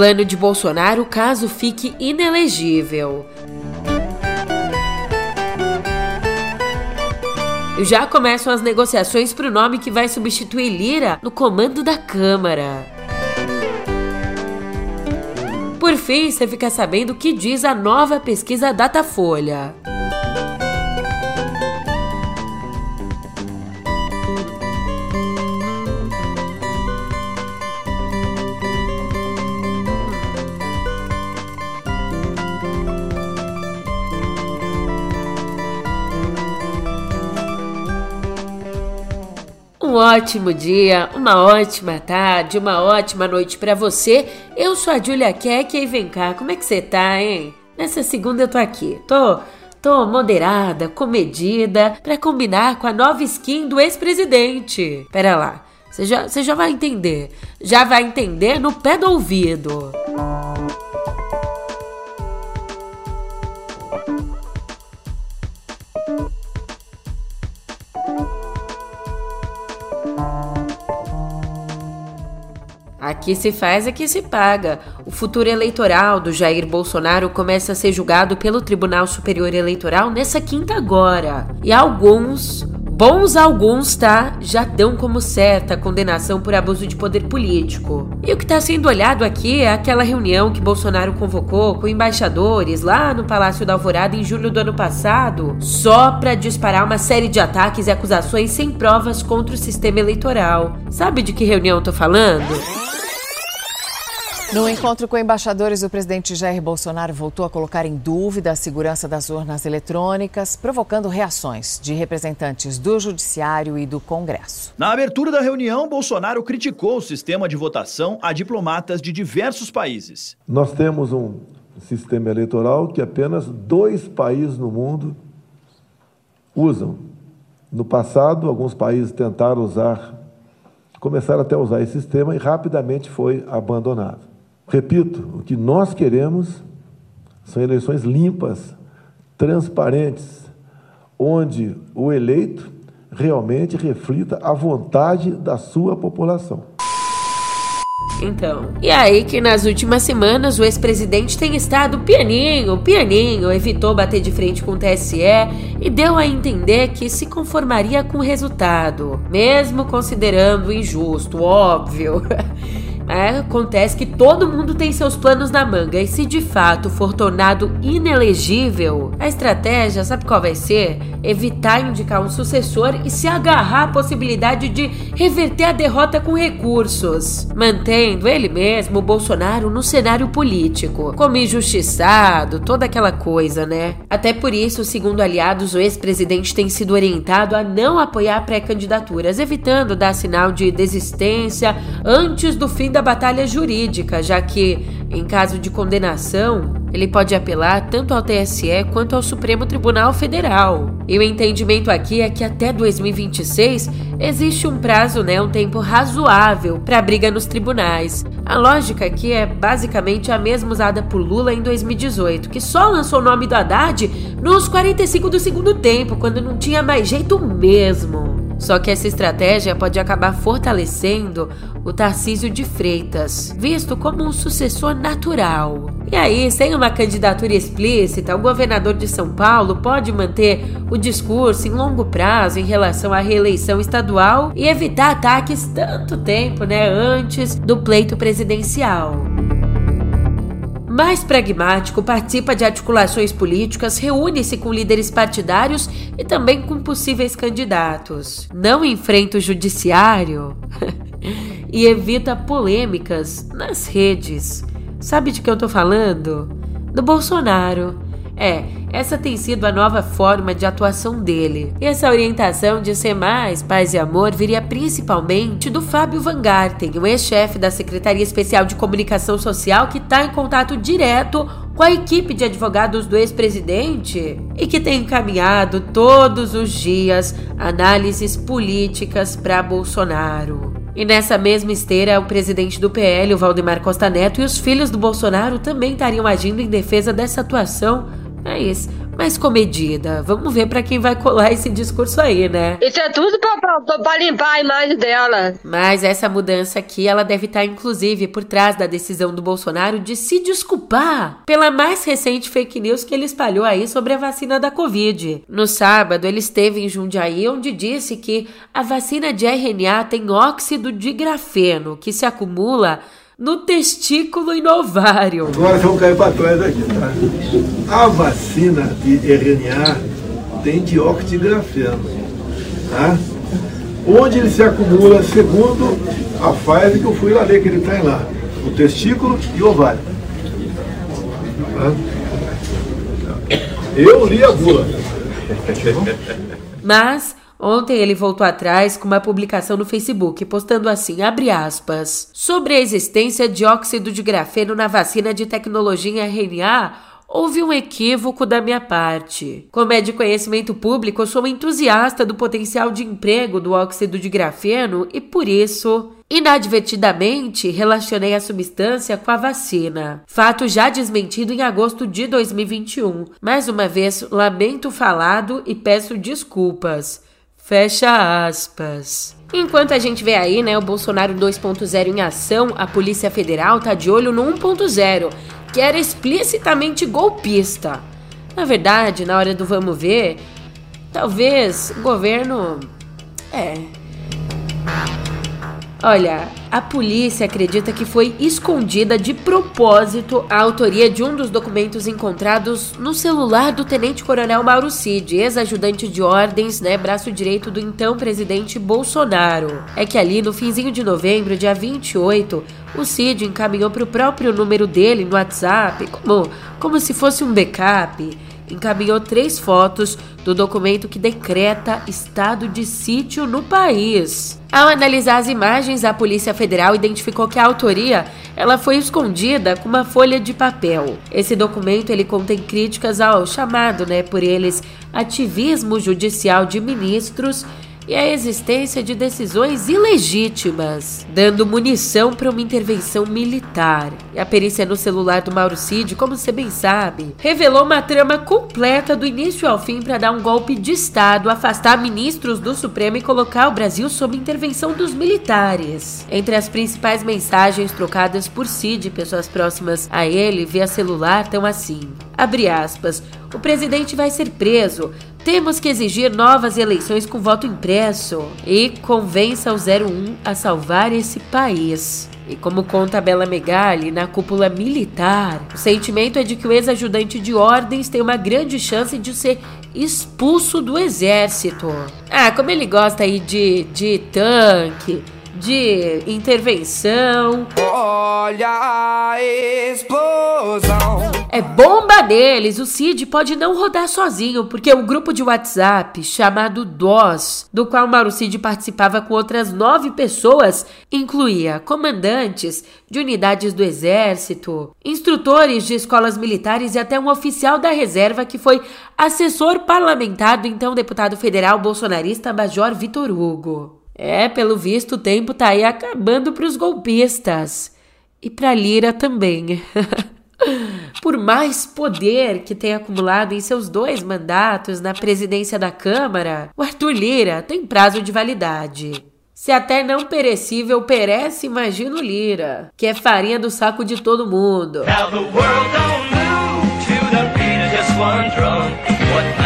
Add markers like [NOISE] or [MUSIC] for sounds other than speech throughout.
plano de Bolsonaro caso fique inelegível. Já começam as negociações para o nome que vai substituir Lira no comando da Câmara. Por fim, você fica sabendo o que diz a nova pesquisa Datafolha. Um ótimo dia, uma ótima tarde, uma ótima noite para você. Eu sou a Julia Keck e vem cá, como é que você tá, hein? Nessa segunda eu tô aqui. Tô Tô moderada, comedida, para combinar com a nova skin do ex-presidente. Pera lá, você já, você já vai entender. Já vai entender no pé do ouvido. Aqui se faz, aqui se paga. O futuro eleitoral do Jair Bolsonaro começa a ser julgado pelo Tribunal Superior Eleitoral nessa quinta agora. E alguns, bons alguns, tá, já dão como certa a condenação por abuso de poder político. E o que está sendo olhado aqui é aquela reunião que Bolsonaro convocou com embaixadores lá no Palácio da Alvorada em julho do ano passado, só para disparar uma série de ataques e acusações sem provas contra o sistema eleitoral. Sabe de que reunião eu tô falando? No encontro com embaixadores, o presidente Jair Bolsonaro voltou a colocar em dúvida a segurança das urnas eletrônicas, provocando reações de representantes do Judiciário e do Congresso. Na abertura da reunião, Bolsonaro criticou o sistema de votação a diplomatas de diversos países. Nós temos um sistema eleitoral que apenas dois países no mundo usam. No passado, alguns países tentaram usar, começaram até a usar esse sistema e rapidamente foi abandonado. Repito, o que nós queremos são eleições limpas, transparentes, onde o eleito realmente reflita a vontade da sua população. Então, e aí que nas últimas semanas o ex-presidente tem estado pianinho, pianinho, evitou bater de frente com o TSE e deu a entender que se conformaria com o resultado, mesmo considerando injusto, óbvio. [LAUGHS] É, acontece que todo mundo tem seus planos na manga e se de fato for tornado inelegível, a estratégia, sabe qual vai ser? Evitar indicar um sucessor e se agarrar à possibilidade de reverter a derrota com recursos, mantendo ele mesmo, Bolsonaro, no cenário político, como injustiçado, toda aquela coisa, né? Até por isso, segundo aliados, o ex-presidente tem sido orientado a não apoiar pré-candidaturas, evitando dar sinal de desistência antes do fim da da batalha jurídica, já que, em caso de condenação, ele pode apelar tanto ao TSE quanto ao Supremo Tribunal Federal. E o entendimento aqui é que até 2026 existe um prazo, né, um tempo razoável para a briga nos tribunais. A lógica aqui é basicamente a mesma usada por Lula em 2018, que só lançou o nome do Haddad nos 45 do segundo tempo, quando não tinha mais jeito mesmo. Só que essa estratégia pode acabar fortalecendo o Tarcísio de Freitas, visto como um sucessor natural. E aí, sem uma candidatura explícita, o governador de São Paulo pode manter o discurso em longo prazo em relação à reeleição estadual e evitar ataques tanto tempo, né, antes do pleito presidencial mais pragmático, participa de articulações políticas, reúne-se com líderes partidários e também com possíveis candidatos. Não enfrenta o judiciário [LAUGHS] e evita polêmicas nas redes. Sabe de que eu tô falando? Do Bolsonaro. É, essa tem sido a nova forma de atuação dele. E essa orientação de ser mais paz e amor viria principalmente do Fábio Van Garten, o ex-chefe da Secretaria Especial de Comunicação Social que está em contato direto com a equipe de advogados do ex-presidente e que tem encaminhado todos os dias análises políticas para Bolsonaro. E nessa mesma esteira, o presidente do PL, o Valdemar Costa Neto, e os filhos do Bolsonaro também estariam agindo em defesa dessa atuação é isso. mais comedida. Vamos ver para quem vai colar esse discurso aí, né? Isso é tudo para limpar a imagem dela. Mas essa mudança aqui, ela deve estar inclusive por trás da decisão do Bolsonaro de se desculpar pela mais recente fake news que ele espalhou aí sobre a vacina da Covid. No sábado, ele esteve em Jundiaí, onde disse que a vacina de RNA tem óxido de grafeno, que se acumula no testículo e no ovário. Agora vamos cair para trás aqui, tá? A vacina de RNA tem dióxido de grafeno, tá? Onde ele se acumula, segundo a fase que eu fui lá ler que ele tem lá, o testículo e o ovário. Tá? Eu li a bula. Mas Ontem ele voltou atrás com uma publicação no Facebook, postando assim, abre aspas, sobre a existência de óxido de grafeno na vacina de tecnologia RNA, houve um equívoco da minha parte. Como é de conhecimento público, sou entusiasta do potencial de emprego do óxido de grafeno e por isso Inadvertidamente, relacionei a substância com a vacina. Fato já desmentido em agosto de 2021. Mais uma vez, lamento falado e peço desculpas. Fecha aspas. Enquanto a gente vê aí, né, o Bolsonaro 2.0 em ação, a Polícia Federal tá de olho no 1.0, que era explicitamente golpista. Na verdade, na hora do vamos ver, talvez o governo é Olha, a polícia acredita que foi escondida de propósito a autoria de um dos documentos encontrados no celular do tenente-coronel Mauro Cid, ex-ajudante de ordens, né, braço direito do então presidente Bolsonaro. É que ali no finzinho de novembro, dia 28, o Cid encaminhou para o próprio número dele no WhatsApp, como, como se fosse um backup encaminhou três fotos do documento que decreta estado de sítio no país. Ao analisar as imagens, a Polícia Federal identificou que a autoria ela foi escondida com uma folha de papel. Esse documento ele contém críticas ao chamado, né, por eles, ativismo judicial de ministros e a existência de decisões ilegítimas, dando munição para uma intervenção militar. E a perícia no celular do Mauro Cid, como você bem sabe, revelou uma trama completa do início ao fim para dar um golpe de Estado, afastar ministros do Supremo e colocar o Brasil sob intervenção dos militares. Entre as principais mensagens trocadas por Cid e pessoas próximas a ele via celular estão assim: abre aspas, o presidente vai ser preso. Temos que exigir novas eleições com voto impresso e convença o 01 a salvar esse país. E como conta Bela Megali na cúpula militar, o sentimento é de que o ex-ajudante de ordens tem uma grande chance de ser expulso do exército. Ah, como ele gosta aí de, de tanque, de intervenção. Olha a explosão. É bomba deles. O Cid pode não rodar sozinho, porque o grupo de WhatsApp chamado DOS, do qual Mauro Cid participava com outras nove pessoas, incluía comandantes de unidades do exército, instrutores de escolas militares e até um oficial da reserva que foi assessor parlamentar do então deputado federal bolsonarista Major Vitor Hugo. É, pelo visto, o tempo tá aí acabando para os golpistas. E para Lira também. [LAUGHS] Por mais poder que tenha acumulado em seus dois mandatos na presidência da Câmara, o Arthur Lira tem prazo de validade. Se até não perecível perece, imagina o Lira, que é farinha do saco de todo mundo. Now the world don't move to the beat of just one drum. What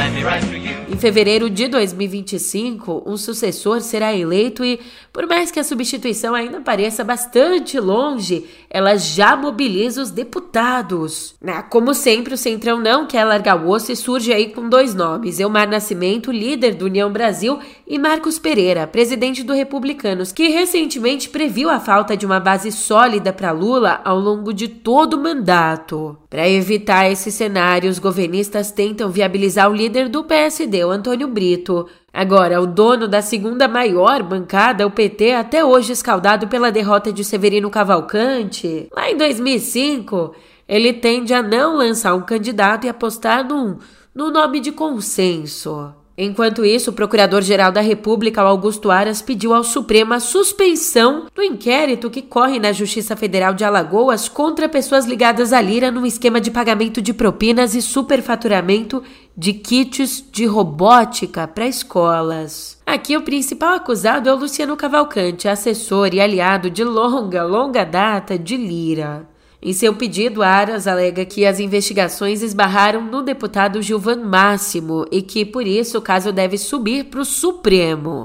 fevereiro de 2025, um sucessor será eleito e, por mais que a substituição ainda pareça bastante longe, ela já mobiliza os deputados. Ah, como sempre, o Centrão não quer largar o osso e surge aí com dois nomes: Elmar Nascimento, líder do União Brasil, e Marcos Pereira, presidente do Republicanos, que recentemente previu a falta de uma base sólida para Lula ao longo de todo o mandato. Para evitar esse cenário, os governistas tentam viabilizar o líder do PSD, Antônio Brito. Agora, o dono da segunda maior bancada, o PT, até hoje escaldado pela derrota de Severino Cavalcante, lá em 2005, ele tende a não lançar um candidato e apostar num, num nome de consenso. Enquanto isso, o Procurador-Geral da República, Augusto Aras, pediu ao Supremo a suspensão do inquérito que corre na Justiça Federal de Alagoas contra pessoas ligadas à Lira num esquema de pagamento de propinas e superfaturamento de kits de robótica para escolas. Aqui o principal acusado é o Luciano Cavalcante, assessor e aliado de longa, longa data de Lira. Em seu pedido, Aras alega que as investigações esbarraram no deputado Gilvan Máximo e que, por isso, o caso deve subir para o Supremo.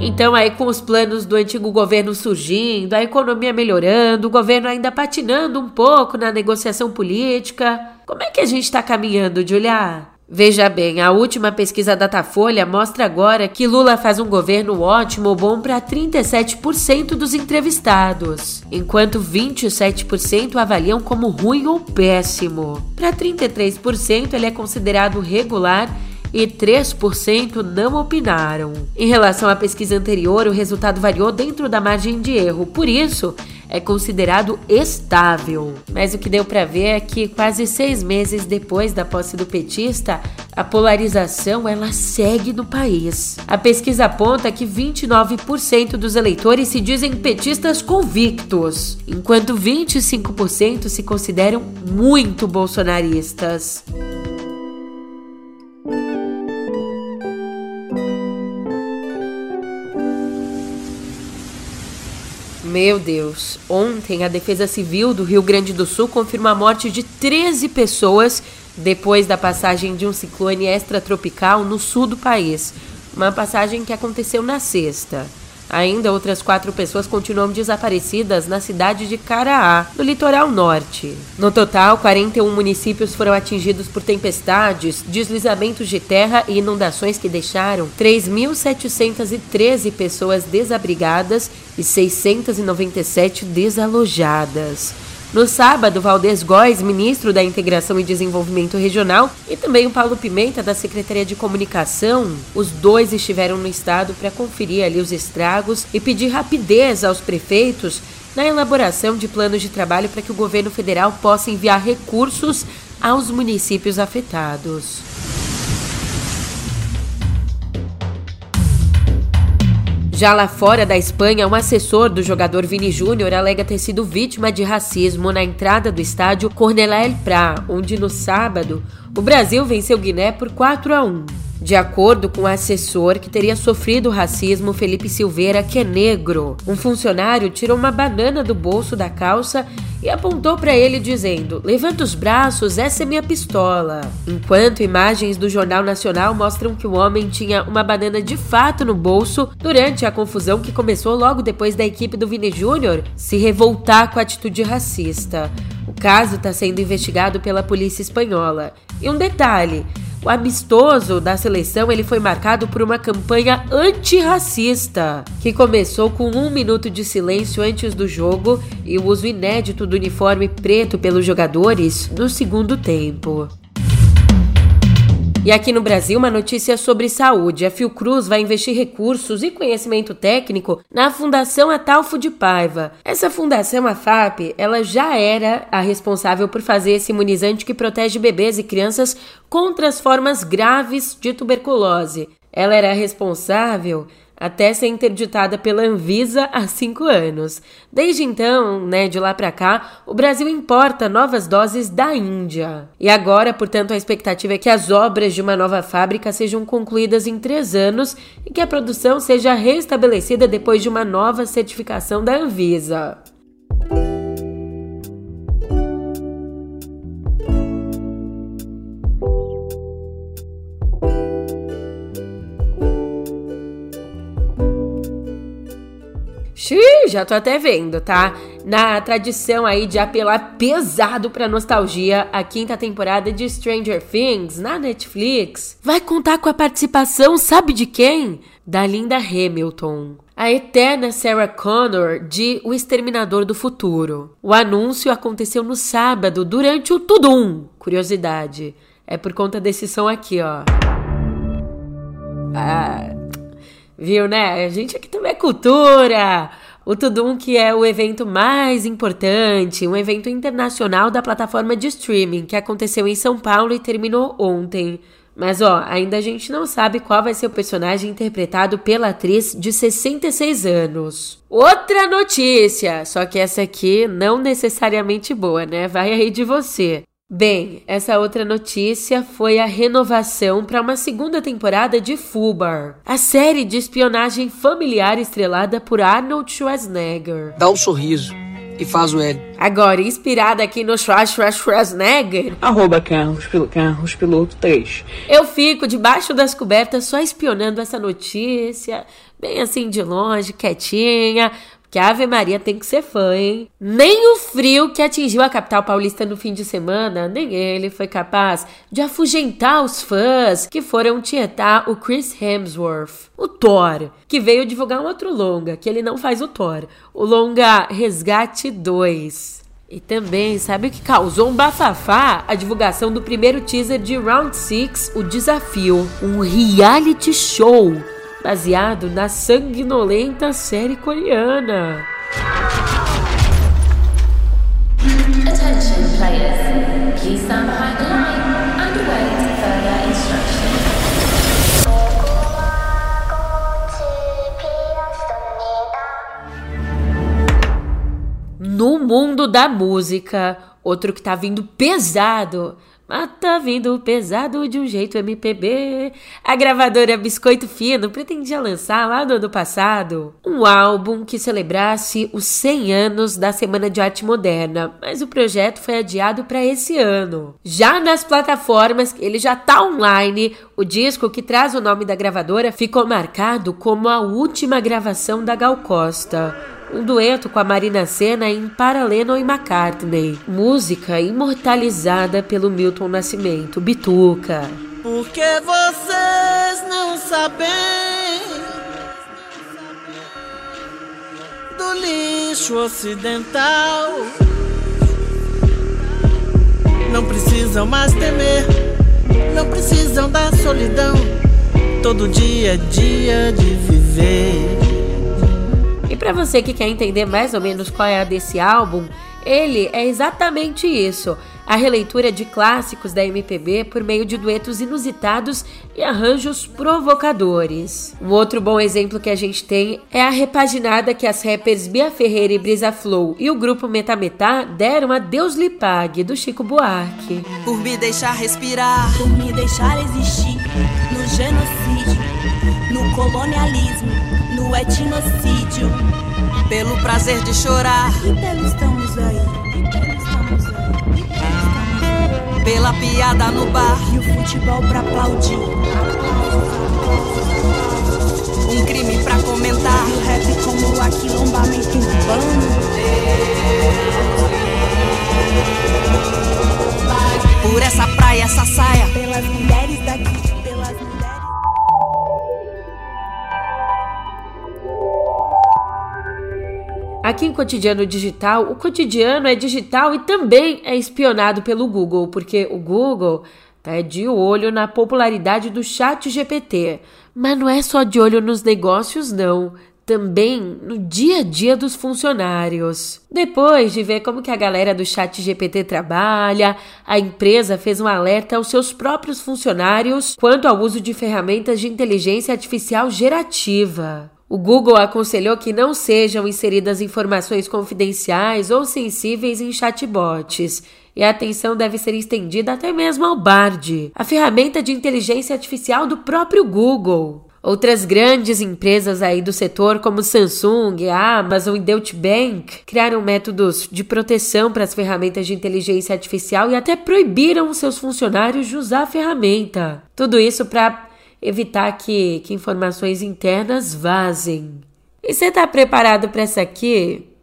Então, aí com os planos do antigo governo surgindo, a economia melhorando, o governo ainda patinando um pouco na negociação política, como é que a gente está caminhando, Julia? Veja bem, a última pesquisa Datafolha mostra agora que Lula faz um governo ótimo ou bom para 37% dos entrevistados, enquanto 27% avaliam como ruim ou péssimo. Para 33%, ele é considerado regular e 3% não opinaram. Em relação à pesquisa anterior, o resultado variou dentro da margem de erro, por isso, é considerado estável. Mas o que deu para ver é que quase seis meses depois da posse do petista, a polarização ela segue no país. A pesquisa aponta que 29% dos eleitores se dizem petistas convictos, enquanto 25% se consideram muito bolsonaristas. Meu Deus, ontem a Defesa Civil do Rio Grande do Sul confirmou a morte de 13 pessoas depois da passagem de um ciclone extratropical no sul do país. Uma passagem que aconteceu na sexta. Ainda outras quatro pessoas continuam desaparecidas na cidade de Caraá, no litoral norte. No total, 41 municípios foram atingidos por tempestades, deslizamentos de terra e inundações que deixaram 3.713 pessoas desabrigadas e 697 desalojadas. No sábado, Valdez Góes, ministro da Integração e Desenvolvimento Regional, e também o Paulo Pimenta, da Secretaria de Comunicação, os dois estiveram no estado para conferir ali os estragos e pedir rapidez aos prefeitos na elaboração de planos de trabalho para que o governo federal possa enviar recursos aos municípios afetados. Já lá fora da Espanha, um assessor do jogador Vini Júnior alega ter sido vítima de racismo na entrada do estádio Cornelá El Prá, onde no sábado o Brasil venceu Guiné por 4 a 1. De acordo com o assessor que teria sofrido racismo, Felipe Silveira, que é negro, um funcionário tirou uma banana do bolso da calça e apontou para ele dizendo: Levanta os braços, essa é minha pistola. Enquanto imagens do Jornal Nacional mostram que o homem tinha uma banana de fato no bolso durante a confusão que começou logo depois da equipe do Vini Júnior se revoltar com a atitude racista. O caso está sendo investigado pela polícia espanhola. E um detalhe: o amistoso da seleção ele foi marcado por uma campanha antirracista, que começou com um minuto de silêncio antes do jogo e o uso inédito do uniforme preto pelos jogadores no segundo tempo. E aqui no Brasil, uma notícia sobre saúde. A Fiocruz vai investir recursos e conhecimento técnico na Fundação Atalfo de Paiva. Essa fundação, a FAP, ela já era a responsável por fazer esse imunizante que protege bebês e crianças contra as formas graves de tuberculose. Ela era responsável até ser interditada pela Anvisa há cinco anos. Desde então, né, de lá para cá, o Brasil importa novas doses da Índia. E agora, portanto, a expectativa é que as obras de uma nova fábrica sejam concluídas em três anos e que a produção seja restabelecida depois de uma nova certificação da Anvisa. Xiii, já tô até vendo, tá? Na tradição aí de apelar pesado pra nostalgia, a quinta temporada de Stranger Things na Netflix vai contar com a participação, sabe de quem? Da Linda Hamilton. A eterna Sarah Connor de O Exterminador do Futuro. O anúncio aconteceu no sábado, durante o Tudum. Curiosidade, é por conta desse som aqui, ó. Ah, Viu, né? A gente aqui também é cultura. O Tudum, que é o evento mais importante, um evento internacional da plataforma de streaming que aconteceu em São Paulo e terminou ontem. Mas ó, ainda a gente não sabe qual vai ser o personagem interpretado pela atriz de 66 anos. Outra notícia, só que essa aqui não necessariamente boa, né? Vai aí de você. Bem, essa outra notícia foi a renovação para uma segunda temporada de Fubar, a série de espionagem familiar estrelada por Arnold Schwarzenegger. Dá um sorriso e faz o L. Agora, inspirada aqui no Schwarzenegger, Arroba Carros, Pil- Carros Piloto 3. eu fico debaixo das cobertas só espionando essa notícia, bem assim de longe, quietinha. Que a Ave Maria tem que ser fã, hein? Nem o frio que atingiu a capital paulista no fim de semana, nem ele foi capaz de afugentar os fãs que foram tietar o Chris Hemsworth, o Thor, que veio divulgar um outro longa, que ele não faz o Thor, o longa Resgate 2. E também, sabe o que causou um bafafá? A divulgação do primeiro teaser de Round 6, O Desafio, um reality show baseado na sanguinolenta série coreana. Attention players, please stand behind the line and await further instructions. No mundo da música, outro que tá vindo pesado. Mas tá vindo pesado de um jeito MPB. A gravadora Biscoito Fino pretendia lançar lá no ano passado um álbum que celebrasse os 100 anos da Semana de Arte Moderna, mas o projeto foi adiado para esse ano. Já nas plataformas, ele já tá online. O disco que traz o nome da gravadora ficou marcado como a última gravação da Gal Costa um dueto com a Marina Senna em Paralelo e McCartney, música imortalizada pelo Milton Nascimento, Bituca. Porque vocês não sabem do lixo ocidental. Não precisam mais temer, não precisam da solidão. Todo dia é dia de viver. Para você que quer entender mais ou menos qual é a desse álbum, ele é exatamente isso, a releitura de clássicos da MPB por meio de duetos inusitados e arranjos provocadores. Um outro bom exemplo que a gente tem é a repaginada que as rappers Bia Ferreira e Brisa Flow e o grupo Metametá deram a Deus lhe pague do Chico Buarque. Por me deixar respirar, por me deixar existir no genocídio, no colonialismo, no etnocídio, pelo prazer de chorar, e pelo estamos aí, e pelo estamos aí, e pelo estamos aí, pela piada no bar. E o futebol pra aplaudir. Um crime pra comentar, e o rap como aquilombamento urbano. Por essa praia, essa saia, pelas mulheres daqui, Aqui em Cotidiano Digital, o cotidiano é digital e também é espionado pelo Google, porque o Google tá de olho na popularidade do Chat GPT. Mas não é só de olho nos negócios, não. Também no dia a dia dos funcionários. Depois de ver como que a galera do Chat GPT trabalha, a empresa fez um alerta aos seus próprios funcionários quanto ao uso de ferramentas de inteligência artificial gerativa. O Google aconselhou que não sejam inseridas informações confidenciais ou sensíveis em chatbots. E a atenção deve ser estendida até mesmo ao Bard, a ferramenta de inteligência artificial do próprio Google. Outras grandes empresas aí do setor, como Samsung, Amazon e Deutsche Bank, criaram métodos de proteção para as ferramentas de inteligência artificial e até proibiram seus funcionários de usar a ferramenta. Tudo isso para evitar que, que informações internas vazem. E você tá preparado para essa aqui?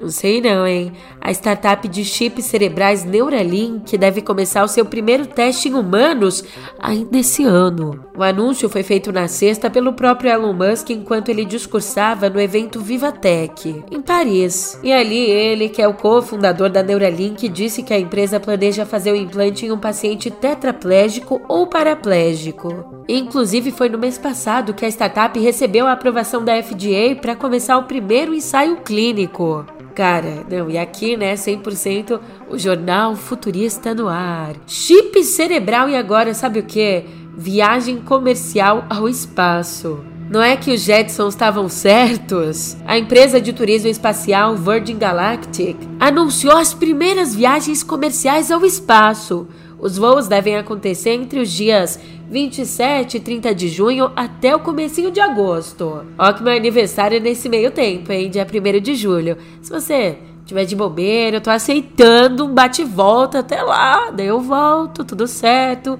Não sei não, hein? A startup de chips cerebrais Neuralink deve começar o seu primeiro teste em humanos ainda esse ano. O anúncio foi feito na sexta pelo próprio Elon Musk enquanto ele discursava no evento Vivatech, em Paris. E ali ele, que é o cofundador da Neuralink, disse que a empresa planeja fazer o implante em um paciente tetraplégico ou paraplégico. Inclusive foi no mês passado que a startup recebeu a aprovação da FDA para começar o primeiro ensaio clínico. Cara, não, e aqui, né, 100% o jornal futurista no ar. Chip cerebral e agora, sabe o que? viagem comercial ao espaço. Não é que os Jetsons estavam certos? A empresa de turismo espacial Virgin Galactic anunciou as primeiras viagens comerciais ao espaço. Os voos devem acontecer entre os dias 27 e 30 de junho até o comecinho de agosto. Ó que meu aniversário é nesse meio tempo, hein? Dia 1 de julho. Se você tiver de bobeira, eu tô aceitando um bate-volta até lá. Daí eu volto, tudo certo.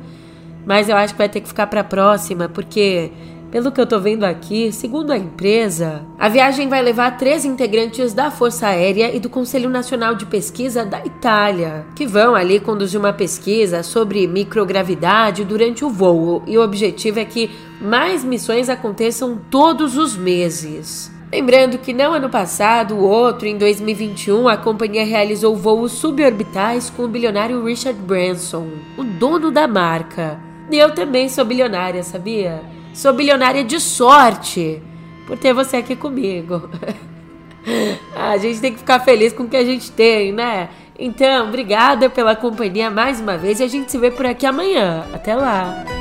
Mas eu acho que vai ter que ficar pra próxima, porque pelo que eu tô vendo aqui, segundo a empresa, a viagem vai levar três integrantes da Força Aérea e do Conselho Nacional de Pesquisa da Itália, que vão ali conduzir uma pesquisa sobre microgravidade durante o voo, e o objetivo é que mais missões aconteçam todos os meses. Lembrando que não ano passado, o outro, em 2021, a companhia realizou voos suborbitais com o bilionário Richard Branson, o dono da marca. E eu também sou bilionária, sabia? Sou bilionária de sorte por ter você aqui comigo. [LAUGHS] a gente tem que ficar feliz com o que a gente tem, né? Então, obrigada pela companhia mais uma vez e a gente se vê por aqui amanhã. Até lá!